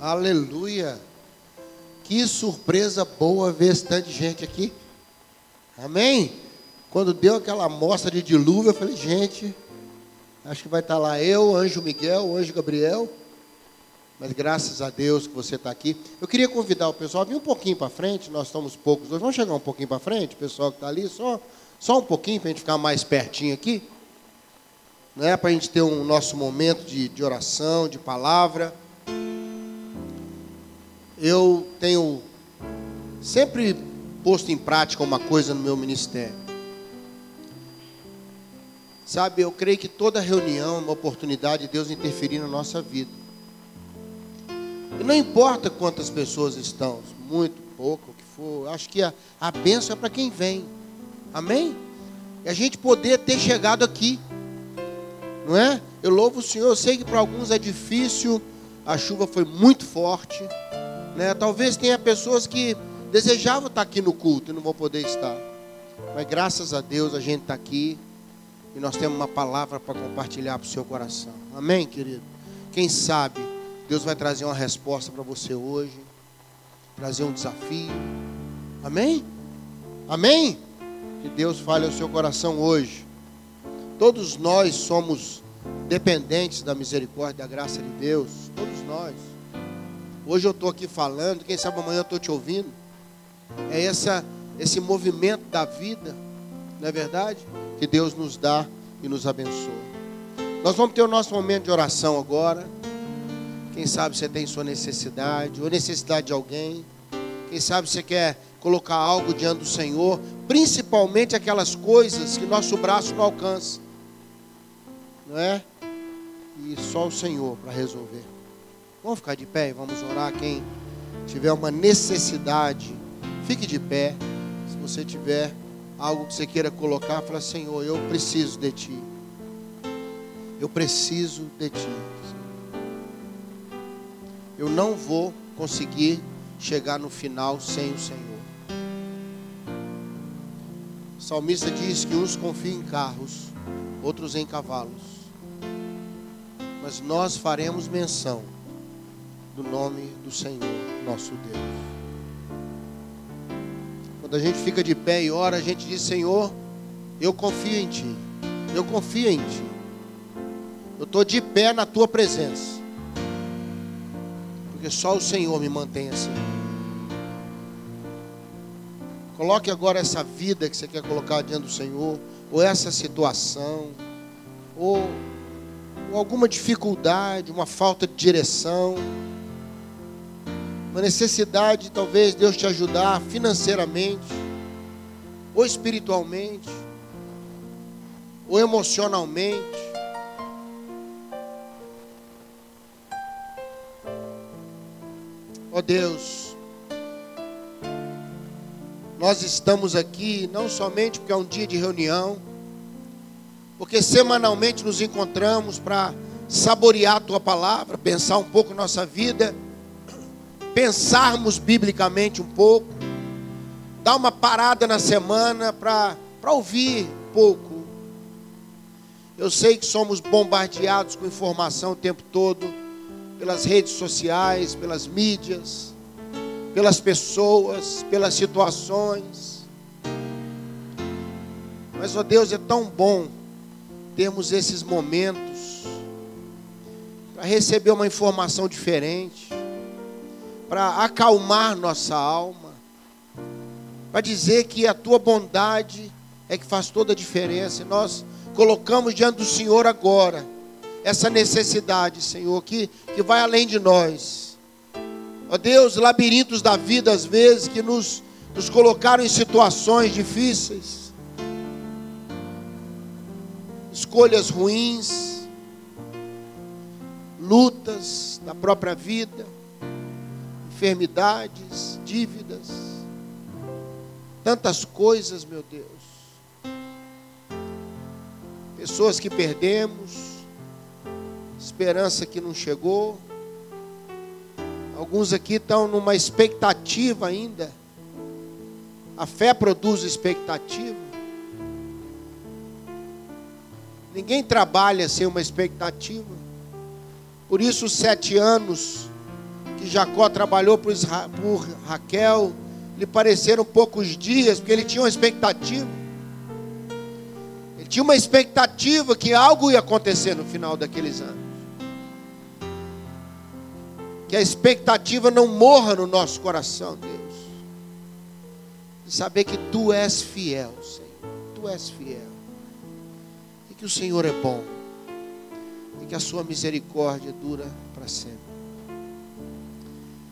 Aleluia. Que surpresa boa ver esse tanto de gente aqui. Amém? Quando deu aquela amostra de dilúvio, eu falei, gente, acho que vai estar lá eu, anjo Miguel, anjo Gabriel. Mas graças a Deus que você está aqui. Eu queria convidar o pessoal vir um pouquinho para frente, nós estamos poucos hoje. Vamos chegar um pouquinho para frente, o pessoal que está ali, só, só um pouquinho para a gente ficar mais pertinho aqui. Né, para a gente ter um nosso momento de, de oração, de palavra. Eu tenho sempre posto em prática uma coisa no meu ministério. Sabe, eu creio que toda reunião é uma oportunidade de Deus interferir na nossa vida. E não importa quantas pessoas estão, muito, pouco, o que for, acho que a, a bênção é para quem vem. Amém? E a gente poder ter chegado aqui. Não é? Eu louvo o Senhor, eu sei que para alguns é difícil, a chuva foi muito forte. Né? Talvez tenha pessoas que desejavam estar aqui no culto e não vão poder estar. Mas graças a Deus a gente está aqui e nós temos uma palavra para compartilhar para o seu coração. Amém, querido? Quem sabe Deus vai trazer uma resposta para você hoje, trazer um desafio. Amém? Amém? Que Deus fale ao seu coração hoje. Todos nós somos dependentes da misericórdia e da graça de Deus. Todos nós. Hoje eu estou aqui falando, quem sabe amanhã eu estou te ouvindo. É essa, esse movimento da vida, não é verdade? Que Deus nos dá e nos abençoa. Nós vamos ter o nosso momento de oração agora. Quem sabe você tem sua necessidade, ou necessidade de alguém. Quem sabe você quer colocar algo diante do Senhor, principalmente aquelas coisas que nosso braço não alcança. Não é? E só o Senhor para resolver. Vamos ficar de pé e vamos orar. Quem tiver uma necessidade, fique de pé. Se você tiver algo que você queira colocar, fala: Senhor, eu preciso de Ti. Eu preciso de Ti eu não vou conseguir chegar no final sem o Senhor. O salmista diz que uns confiam em carros, outros em cavalos. Mas nós faremos menção do nome do Senhor, nosso Deus. Quando a gente fica de pé e ora, a gente diz: Senhor, eu confio em Ti. Eu confio em Ti. Eu estou de pé na Tua presença. Porque só o Senhor me mantém assim. Coloque agora essa vida que você quer colocar diante do Senhor, ou essa situação, ou, ou alguma dificuldade, uma falta de direção, uma necessidade, talvez Deus te ajudar financeiramente, ou espiritualmente, ou emocionalmente. Ó oh Deus, nós estamos aqui não somente porque é um dia de reunião, porque semanalmente nos encontramos para saborear a tua palavra, pensar um pouco nossa vida, pensarmos biblicamente um pouco, dar uma parada na semana para ouvir pouco. Eu sei que somos bombardeados com informação o tempo todo pelas redes sociais, pelas mídias, pelas pessoas, pelas situações. Mas, ó Deus, é tão bom termos esses momentos para receber uma informação diferente, para acalmar nossa alma, para dizer que a tua bondade é que faz toda a diferença. E nós colocamos diante do Senhor agora essa necessidade, Senhor, que, que vai além de nós. Ó Deus, labirintos da vida, às vezes, que nos, nos colocaram em situações difíceis, escolhas ruins, lutas da própria vida, enfermidades, dívidas, tantas coisas, meu Deus. Pessoas que perdemos, esperança que não chegou. Alguns aqui estão numa expectativa ainda. A fé produz expectativa. Ninguém trabalha sem uma expectativa. Por isso, os sete anos que Jacó trabalhou por, por Raquel lhe pareceram poucos dias, porque ele tinha uma expectativa. Ele tinha uma expectativa que algo ia acontecer no final daqueles anos. Que a expectativa não morra no nosso coração, Deus. De saber que tu és fiel, Senhor. Tu és fiel. E que o Senhor é bom. E que a sua misericórdia dura para sempre.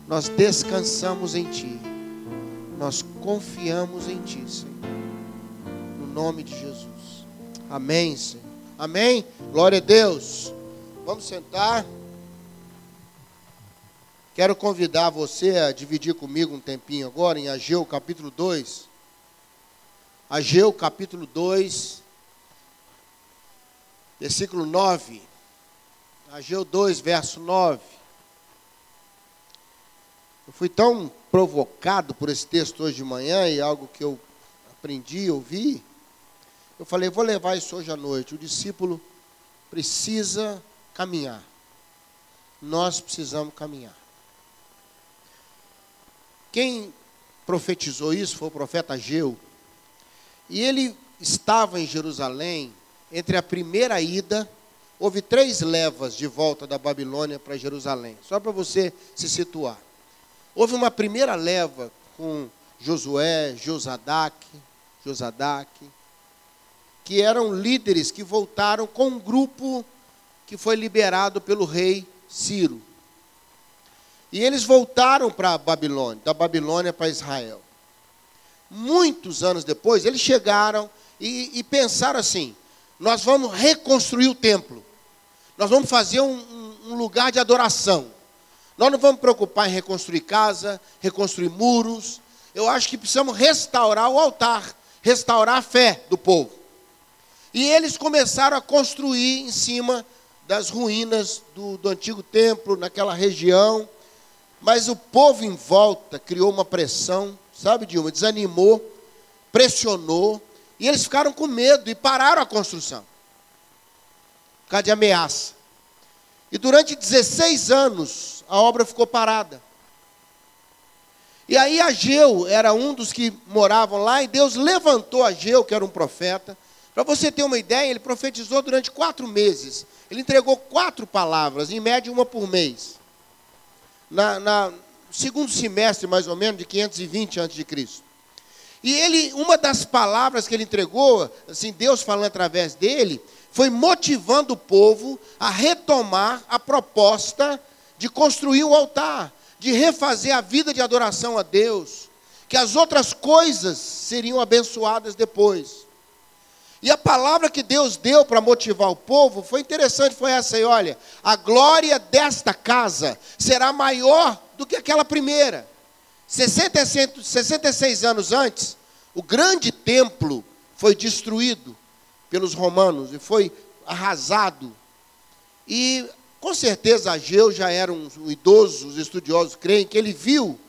Nós descansamos em Ti. Nós confiamos em Ti, Senhor. No nome de Jesus. Amém, Senhor. Amém. Glória a Deus. Vamos sentar. Quero convidar você a dividir comigo um tempinho agora em Ageu capítulo 2. Ageu capítulo 2, versículo 9. Ageu 2, verso 9. Eu fui tão provocado por esse texto hoje de manhã e algo que eu aprendi, ouvi. Eu falei, vou levar isso hoje à noite. O discípulo precisa caminhar. Nós precisamos caminhar. Quem profetizou isso foi o profeta Ageu. E ele estava em Jerusalém entre a primeira ida, houve três levas de volta da Babilônia para Jerusalém, só para você se situar. Houve uma primeira leva com Josué, Josadac, Josadac, que eram líderes que voltaram com um grupo que foi liberado pelo rei Ciro. E eles voltaram para a Babilônia, da Babilônia para Israel. Muitos anos depois, eles chegaram e, e, pensaram assim: nós vamos reconstruir o templo, nós vamos fazer um, um lugar de adoração. Nós não vamos preocupar em reconstruir casa, reconstruir muros. Eu acho que precisamos restaurar o altar, restaurar a fé do povo. E eles começaram a construir em cima das ruínas do, do antigo templo, naquela região. Mas o povo em volta criou uma pressão, sabe, Dilma? Desanimou, pressionou, e eles ficaram com medo e pararam a construção. Por causa de ameaça. E durante 16 anos, a obra ficou parada. E aí Ageu era um dos que moravam lá, e Deus levantou Ageu, que era um profeta. Para você ter uma ideia, ele profetizou durante quatro meses. Ele entregou quatro palavras, em média uma por mês. Na, na segundo semestre, mais ou menos, de 520 a.C. E ele, uma das palavras que ele entregou, assim, Deus falando através dele, foi motivando o povo a retomar a proposta de construir o altar, de refazer a vida de adoração a Deus, que as outras coisas seriam abençoadas depois. E a palavra que Deus deu para motivar o povo foi interessante, foi essa aí, olha, a glória desta casa será maior do que aquela primeira. 66 anos antes, o grande templo foi destruído pelos romanos e foi arrasado. E com certeza Ageu já era um, idoso, os estudiosos creem que ele viu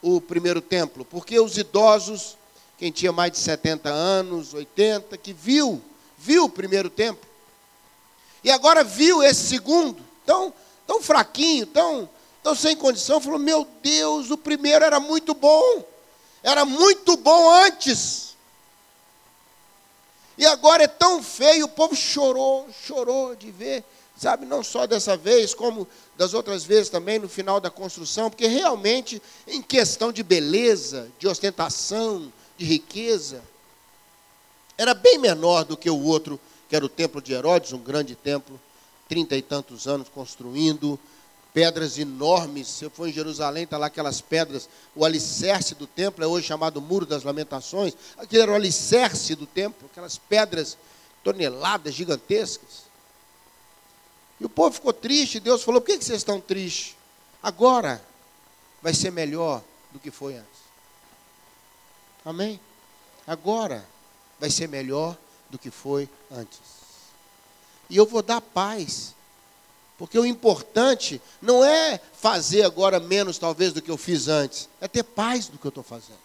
o primeiro templo, porque os idosos, quem tinha mais de 70 anos, 80, que viu, viu o primeiro templo. E agora viu esse segundo, tão, tão fraquinho, tão, tão sem condição, falou: Meu Deus, o primeiro era muito bom, era muito bom antes. E agora é tão feio, o povo chorou, chorou de ver sabe, não só dessa vez, como das outras vezes também no final da construção, porque realmente, em questão de beleza, de ostentação, de riqueza, era bem menor do que o outro, que era o templo de Herodes, um grande templo, trinta e tantos anos construindo, pedras enormes. Se eu for em Jerusalém, está lá aquelas pedras, o alicerce do templo é hoje chamado Muro das Lamentações. Aquilo era o alicerce do templo, aquelas pedras toneladas gigantescas. E o povo ficou triste. Deus falou: por que vocês estão tristes? Agora vai ser melhor do que foi antes. Amém? Agora vai ser melhor do que foi antes. E eu vou dar paz. Porque o importante não é fazer agora menos, talvez, do que eu fiz antes. É ter paz do que eu estou fazendo.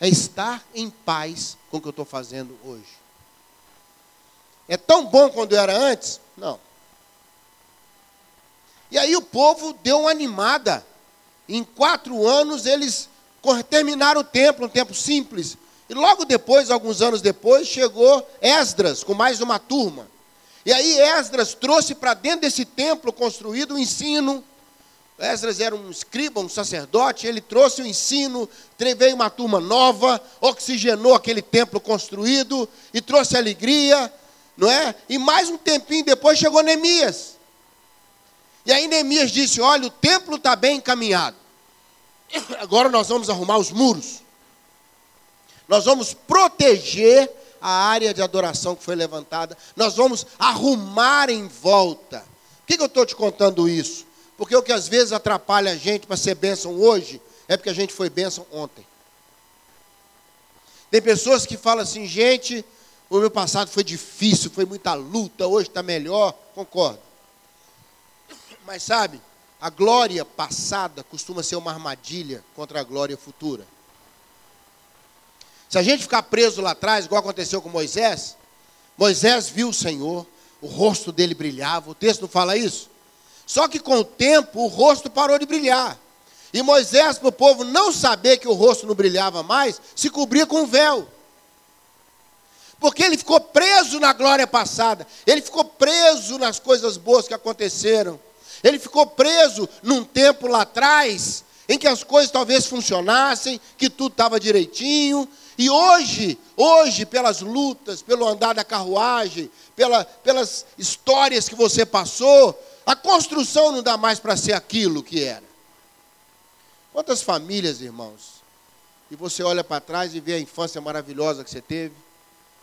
É estar em paz com o que eu estou fazendo hoje. É tão bom quando era antes? Não. E aí o povo deu uma animada. Em quatro anos eles terminaram o templo, um templo simples. E logo depois, alguns anos depois, chegou Esdras com mais uma turma. E aí Esdras trouxe para dentro desse templo construído o ensino, Esdras era um escriba, um sacerdote, ele trouxe o ensino, veio uma turma nova, oxigenou aquele templo construído e trouxe alegria, não é? E mais um tempinho depois chegou Neemias. E aí Neemias disse: Olha, o templo está bem encaminhado. Agora nós vamos arrumar os muros. Nós vamos proteger a área de adoração que foi levantada. Nós vamos arrumar em volta. Por que, eu estou te contando isso? Porque o que às vezes atrapalha a gente para ser bênção hoje é porque a gente foi bênção ontem. Tem pessoas que falam assim, gente, o meu passado foi difícil, foi muita luta, hoje está melhor. Concordo. Mas sabe, a glória passada costuma ser uma armadilha contra a glória futura. Se a gente ficar preso lá atrás, igual aconteceu com Moisés, Moisés viu o Senhor, o rosto dele brilhava, o texto não fala isso? Só que com o tempo o rosto parou de brilhar. E Moisés, para o povo não saber que o rosto não brilhava mais, se cobria com um véu. Porque ele ficou preso na glória passada, ele ficou preso nas coisas boas que aconteceram, ele ficou preso num tempo lá atrás, em que as coisas talvez funcionassem, que tudo estava direitinho, e hoje, hoje, pelas lutas, pelo andar da carruagem, pela, pelas histórias que você passou, a construção não dá mais para ser aquilo que era. Quantas famílias, irmãos, e você olha para trás e vê a infância maravilhosa que você teve,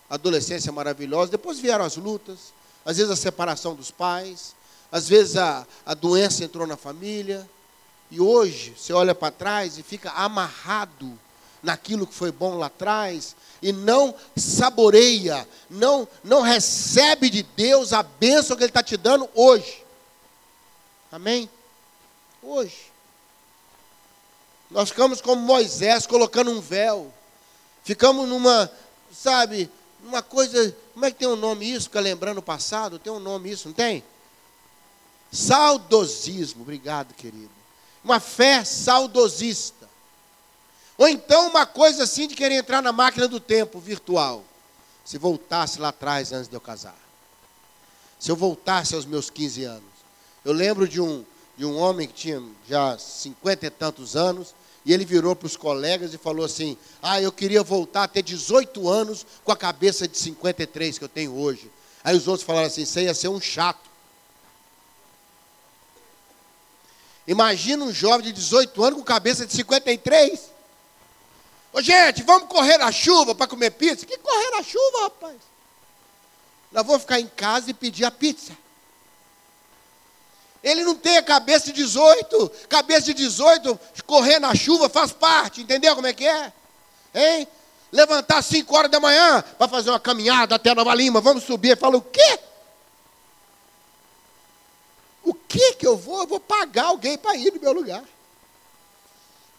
a adolescência maravilhosa, depois vieram as lutas, às vezes a separação dos pais, às vezes a, a doença entrou na família, e hoje você olha para trás e fica amarrado naquilo que foi bom lá atrás e não saboreia, não, não recebe de Deus a bênção que Ele está te dando hoje. Amém? Hoje. Nós ficamos como Moisés, colocando um véu. Ficamos numa, sabe, numa coisa. Como é que tem um nome isso? Fica lembrando o passado? Tem um nome isso, não tem? Saudosismo. Obrigado, querido. Uma fé saudosista. Ou então uma coisa assim de querer entrar na máquina do tempo virtual. Se voltasse lá atrás antes de eu casar. Se eu voltasse aos meus 15 anos. Eu lembro de um, de um homem que tinha já cinquenta e tantos anos, e ele virou para os colegas e falou assim: Ah, eu queria voltar a ter 18 anos com a cabeça de 53 que eu tenho hoje. Aí os outros falaram assim: Você ia ser um chato. Imagina um jovem de 18 anos com cabeça de 53. Ô gente, vamos correr na chuva para comer pizza? Que correr na chuva, rapaz? Nós vamos ficar em casa e pedir a pizza. Ele não tem a cabeça de 18. Cabeça de 18, correr na chuva faz parte, entendeu como é que é? Hein? Levantar às 5 horas da manhã para fazer uma caminhada até Nova Lima, vamos subir. Fala, o quê? O que que eu vou? Eu vou pagar alguém para ir no meu lugar.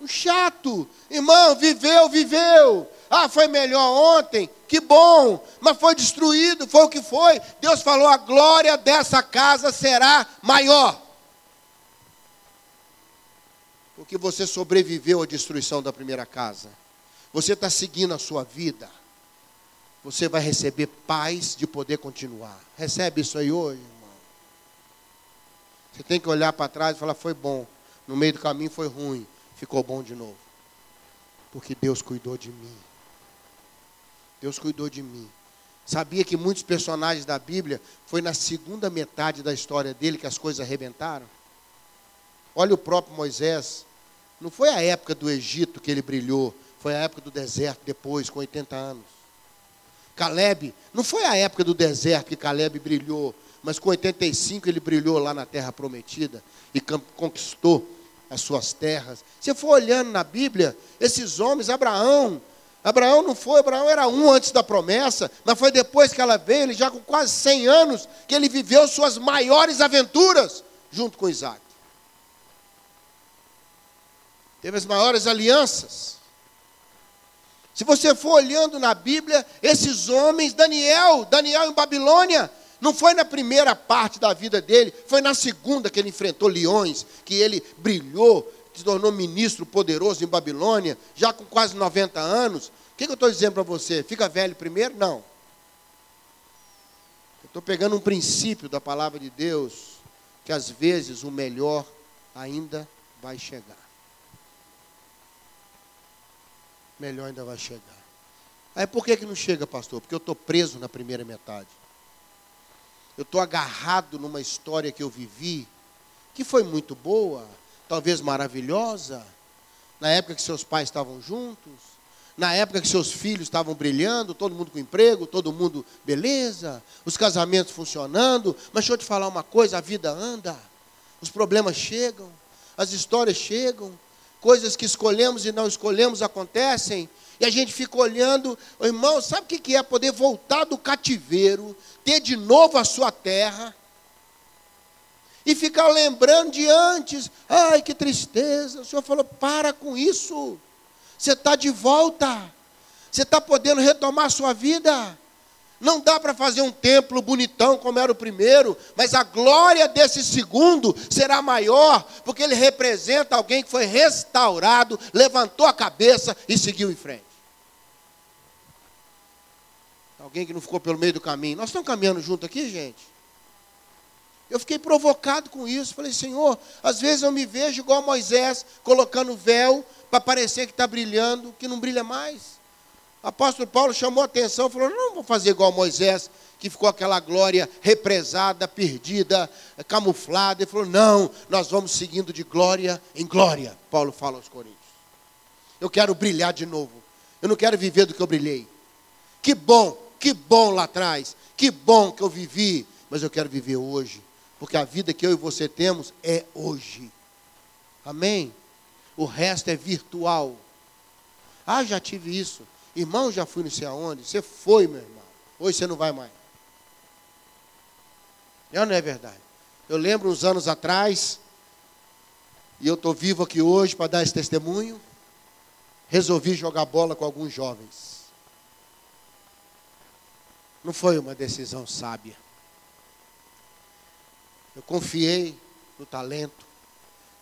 Chato. Irmão, viveu, viveu. Ah, foi melhor ontem, que bom, mas foi destruído, foi o que foi. Deus falou: a glória dessa casa será maior. Porque você sobreviveu à destruição da primeira casa. Você está seguindo a sua vida. Você vai receber paz de poder continuar. Recebe isso aí hoje, irmão. Você tem que olhar para trás e falar: foi bom. No meio do caminho foi ruim. Ficou bom de novo. Porque Deus cuidou de mim. Deus cuidou de mim. Sabia que muitos personagens da Bíblia foi na segunda metade da história dele que as coisas arrebentaram? Olha o próprio Moisés. Não foi a época do Egito que ele brilhou, foi a época do deserto depois, com 80 anos. Caleb, não foi a época do deserto que Caleb brilhou, mas com 85 ele brilhou lá na terra prometida e conquistou as suas terras. Se for olhando na Bíblia, esses homens, Abraão, Abraão não foi, Abraão era um antes da promessa, mas foi depois que ela veio, ele já com quase 100 anos, que ele viveu suas maiores aventuras junto com Isaac. Teve as maiores alianças. Se você for olhando na Bíblia, esses homens, Daniel, Daniel em Babilônia, Não foi na primeira parte da vida dele, foi na segunda que ele enfrentou leões, que ele brilhou, se tornou ministro poderoso em Babilônia, já com quase 90 anos. O que, que eu estou dizendo para você? Fica velho primeiro? Não. Eu estou pegando um princípio da palavra de Deus, que às vezes o melhor ainda vai chegar. Melhor ainda vai chegar. Aí por que, que não chega, pastor? Porque eu estou preso na primeira metade eu estou agarrado numa história que eu vivi, que foi muito boa, talvez maravilhosa, na época que seus pais estavam juntos, na época que seus filhos estavam brilhando, todo mundo com emprego, todo mundo beleza, os casamentos funcionando, mas deixa eu te falar uma coisa: a vida anda, os problemas chegam, as histórias chegam, coisas que escolhemos e não escolhemos acontecem, e a gente fica olhando, irmão, sabe o que é poder voltar do cativeiro, ter de novo a sua terra, e ficar lembrando de antes, ai que tristeza. O Senhor falou: para com isso, você está de volta, você está podendo retomar a sua vida. Não dá para fazer um templo bonitão como era o primeiro, mas a glória desse segundo será maior, porque ele representa alguém que foi restaurado, levantou a cabeça e seguiu em frente. Alguém que não ficou pelo meio do caminho. Nós estamos caminhando junto aqui, gente? Eu fiquei provocado com isso. Falei, Senhor, às vezes eu me vejo igual Moisés, colocando véu para parecer que está brilhando, que não brilha mais. Apóstolo Paulo chamou a atenção, falou: não vou fazer igual Moisés, que ficou aquela glória represada, perdida, camuflada. Ele falou: não, nós vamos seguindo de glória em glória. Paulo fala aos Coríntios. Eu quero brilhar de novo. Eu não quero viver do que eu brilhei. Que bom que bom lá atrás, que bom que eu vivi, mas eu quero viver hoje, porque a vida que eu e você temos é hoje. Amém? O resto é virtual. Ah, já tive isso. Irmão, já fui não sei aonde. Você foi, meu irmão. Hoje você não vai mais. É não é verdade? Eu lembro uns anos atrás, e eu estou vivo aqui hoje para dar esse testemunho. Resolvi jogar bola com alguns jovens. Não foi uma decisão sábia. Eu confiei no talento,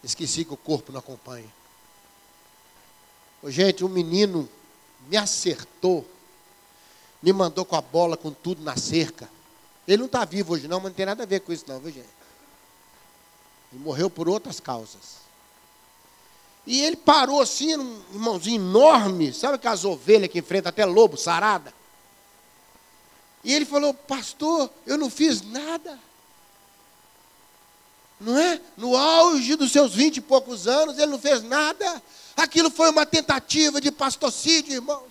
esqueci que o corpo não acompanha. Ô, gente, um menino me acertou, me mandou com a bola, com tudo na cerca. Ele não está vivo hoje, não, mas não tem nada a ver com isso, não, viu, gente? Ele morreu por outras causas. E ele parou assim, um irmãozinho enorme, sabe aquelas ovelhas que enfrenta até lobo, sarada? E ele falou: Pastor, eu não fiz nada. Não é? No auge dos seus vinte e poucos anos, ele não fez nada. Aquilo foi uma tentativa de pastorcídio, irmãos.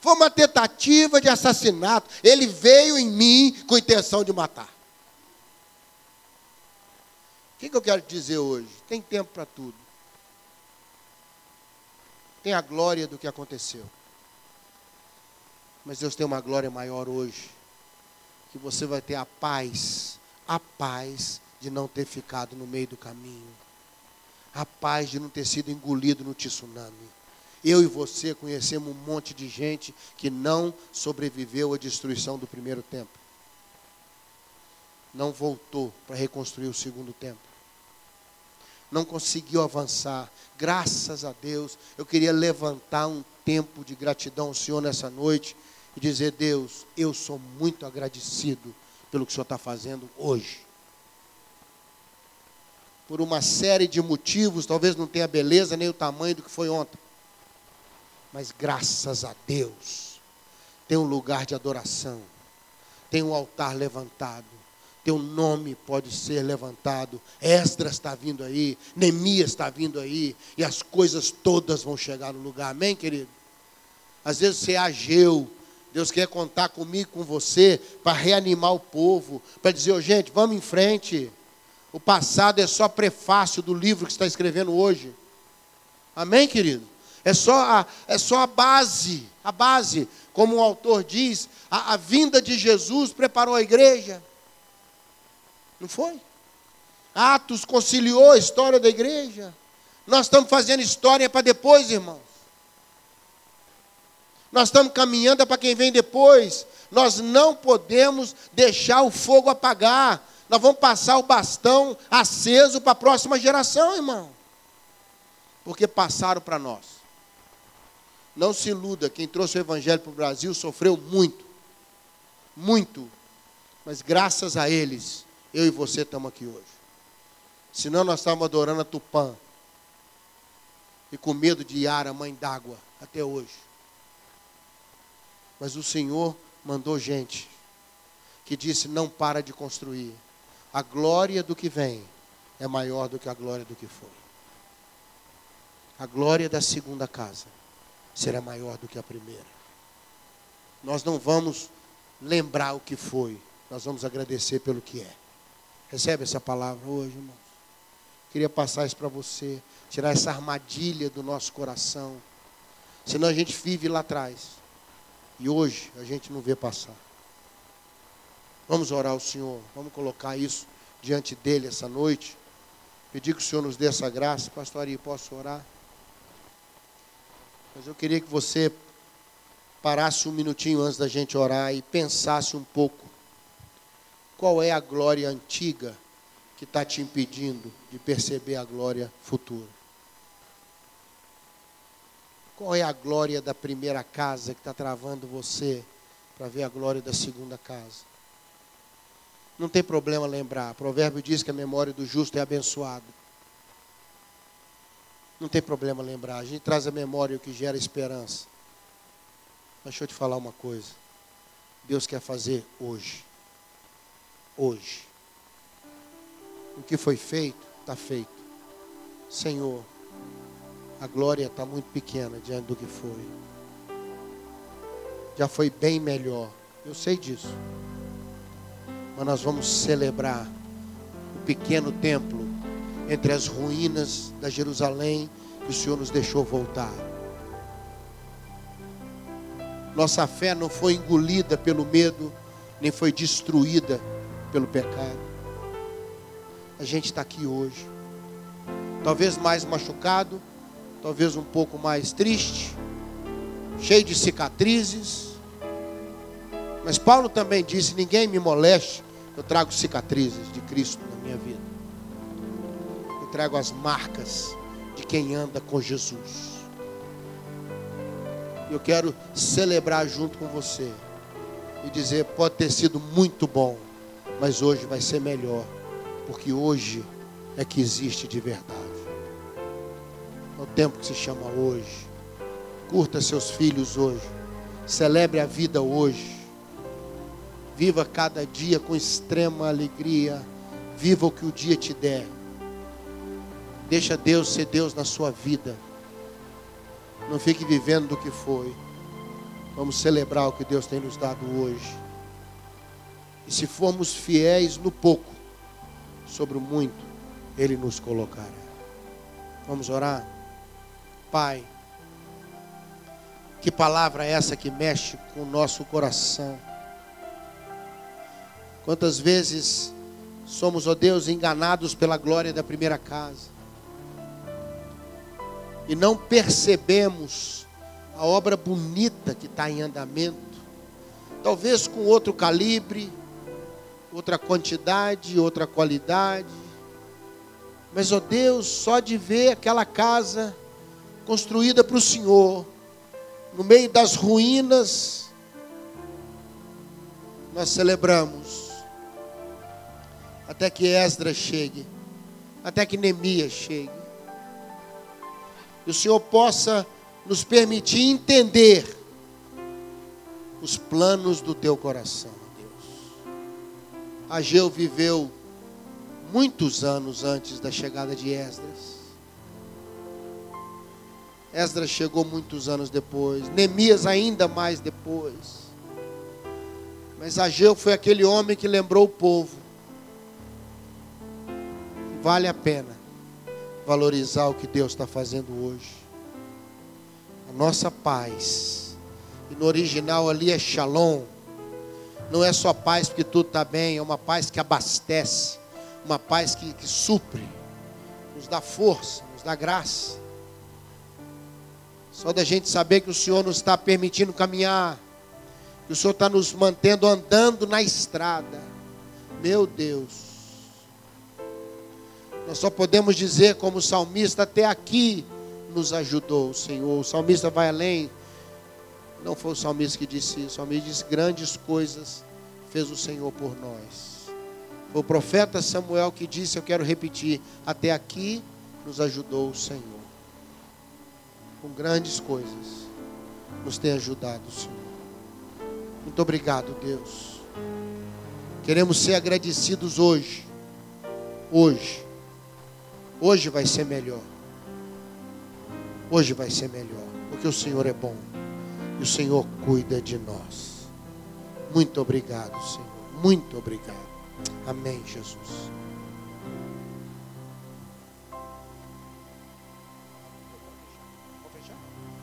Foi uma tentativa de assassinato. Ele veio em mim com intenção de matar. O que, que eu quero dizer hoje? Tem tempo para tudo. Tem a glória do que aconteceu. Mas Deus tem uma glória maior hoje. Que você vai ter a paz, a paz de não ter ficado no meio do caminho. A paz de não ter sido engolido no tsunami. Eu e você conhecemos um monte de gente que não sobreviveu à destruição do primeiro tempo. Não voltou para reconstruir o segundo tempo. Não conseguiu avançar. Graças a Deus, eu queria levantar um tempo de gratidão ao Senhor nessa noite e dizer: Deus, eu sou muito agradecido pelo que o Senhor está fazendo hoje. Por uma série de motivos, talvez não tenha beleza nem o tamanho do que foi ontem. Mas graças a Deus, tem um lugar de adoração, tem um altar levantado, teu nome pode ser levantado. Esdras está vindo aí, Neemias está vindo aí, e as coisas todas vão chegar no lugar. Amém, querido? Às vezes você é ageu, Deus quer contar comigo, com você, para reanimar o povo, para dizer, oh, gente, vamos em frente. O passado é só prefácio do livro que está escrevendo hoje. Amém, querido? É só a, é só a base, a base. Como o autor diz, a, a vinda de Jesus preparou a igreja. Não foi? Atos conciliou a história da igreja. Nós estamos fazendo história para depois, irmãos. Nós estamos caminhando é para quem vem depois. Nós não podemos deixar o fogo apagar. Nós vamos passar o bastão aceso para a próxima geração, irmão. Porque passaram para nós. Não se iluda, quem trouxe o evangelho para o Brasil sofreu muito. Muito. Mas graças a eles, eu e você estamos aqui hoje. Senão nós estávamos adorando a Tupã. E com medo de Yara, mãe d'água, até hoje. Mas o Senhor mandou gente que disse: não para de construir. A glória do que vem é maior do que a glória do que foi. A glória da segunda casa será maior do que a primeira. Nós não vamos lembrar o que foi, nós vamos agradecer pelo que é. Recebe essa palavra hoje, irmãos. Queria passar isso para você, tirar essa armadilha do nosso coração. Senão a gente vive lá atrás. E hoje a gente não vê passar. Vamos orar ao Senhor, vamos colocar isso diante dele essa noite. Pedir que o Senhor nos dê essa graça. Pastor Ari, posso orar? Mas eu queria que você parasse um minutinho antes da gente orar e pensasse um pouco. Qual é a glória antiga que está te impedindo de perceber a glória futura? Qual é a glória da primeira casa que está travando você para ver a glória da segunda casa? Não tem problema lembrar. O provérbio diz que a memória do justo é abençoada. Não tem problema lembrar. A gente traz a memória o que gera esperança. Mas deixa eu te falar uma coisa. Deus quer fazer hoje. Hoje. O que foi feito, está feito. Senhor, a glória está muito pequena diante do que foi. Já foi bem melhor. Eu sei disso mas nós vamos celebrar o pequeno templo entre as ruínas da Jerusalém que o Senhor nos deixou voltar. Nossa fé não foi engolida pelo medo, nem foi destruída pelo pecado. A gente está aqui hoje, talvez mais machucado, talvez um pouco mais triste, cheio de cicatrizes, mas Paulo também disse: ninguém me moleste, eu trago cicatrizes de Cristo na minha vida. Eu trago as marcas de quem anda com Jesus. Eu quero celebrar junto com você e dizer: pode ter sido muito bom, mas hoje vai ser melhor, porque hoje é que existe de verdade. É o tempo que se chama hoje. Curta seus filhos hoje. Celebre a vida hoje. Viva cada dia com extrema alegria. Viva o que o dia te der. Deixa Deus ser Deus na sua vida. Não fique vivendo do que foi. Vamos celebrar o que Deus tem nos dado hoje. E se formos fiéis no pouco, sobre o muito, Ele nos colocará. Vamos orar? Pai, que palavra é essa que mexe com o nosso coração? Quantas vezes somos, ó Deus, enganados pela glória da primeira casa? E não percebemos a obra bonita que está em andamento, talvez com outro calibre, outra quantidade, outra qualidade, mas, ó Deus, só de ver aquela casa construída para o Senhor, no meio das ruínas, nós celebramos até que Esdras chegue, até que Neemias chegue. E o Senhor possa nos permitir entender os planos do teu coração, Deus. Ageu viveu muitos anos antes da chegada de Esdras. Esdras chegou muitos anos depois, Neemias ainda mais depois. Mas Ageu foi aquele homem que lembrou o povo Vale a pena valorizar o que Deus está fazendo hoje. A nossa paz. E no original ali é shalom. Não é só paz porque tudo está bem, é uma paz que abastece, uma paz que, que supre, nos dá força, nos dá graça. Só da gente saber que o Senhor nos está permitindo caminhar, que o Senhor está nos mantendo andando na estrada. Meu Deus. Nós só podemos dizer, como o salmista, até aqui nos ajudou o Senhor. O salmista vai além. Não foi o salmista que disse isso. O salmista disse: grandes coisas fez o Senhor por nós. Foi o profeta Samuel que disse: Eu quero repetir, até aqui nos ajudou o Senhor. Com grandes coisas nos tem ajudado Senhor. Muito obrigado, Deus. Queremos ser agradecidos hoje. Hoje Hoje vai ser melhor. Hoje vai ser melhor, porque o Senhor é bom e o Senhor cuida de nós. Muito obrigado, Senhor. Muito obrigado. Amém, Jesus.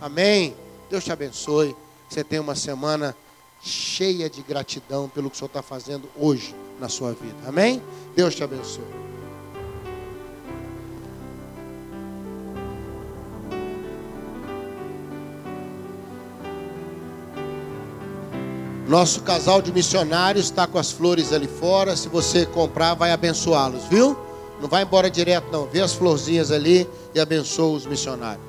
Amém. Deus te abençoe. Você tenha uma semana cheia de gratidão pelo que o Senhor está fazendo hoje na sua vida. Amém? Deus te abençoe. Nosso casal de missionários está com as flores ali fora. Se você comprar, vai abençoá-los, viu? Não vai embora direto, não. Vê as florzinhas ali e abençoa os missionários.